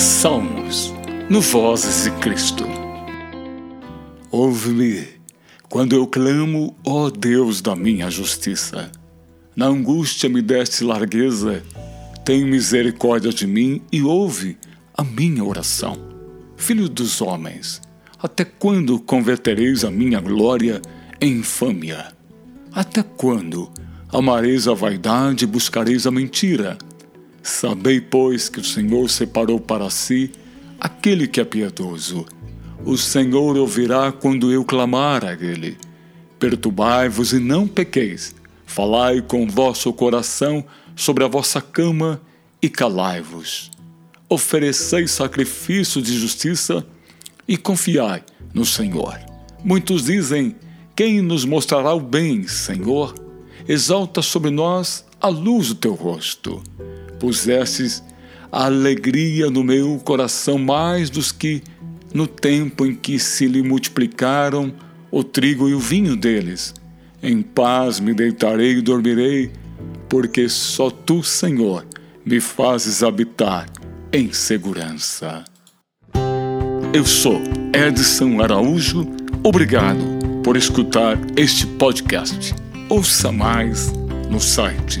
Salmos, no Vozes de Cristo. Ouve-me quando eu clamo, ó Deus da minha justiça. Na angústia me deste largueza, tem misericórdia de mim e ouve a minha oração. Filho dos homens, até quando convertereis a minha glória em infâmia? Até quando amareis a vaidade e buscareis a mentira? Sabei, pois, que o Senhor separou para si aquele que é piedoso. O Senhor ouvirá quando eu clamar a Ele. Perturbai-vos e não pequeis. Falai com vosso coração sobre a vossa cama e calai-vos. Ofereceis sacrifício de justiça e confiai no Senhor. Muitos dizem: Quem nos mostrará o bem, Senhor? Exalta sobre nós a luz do teu rosto pusestes a alegria no meu coração mais dos que no tempo em que se lhe multiplicaram o trigo e o vinho deles. Em paz me deitarei e dormirei, porque só tu, Senhor, me fazes habitar em segurança. Eu sou Edson Araújo, obrigado por escutar este podcast. Ouça mais no site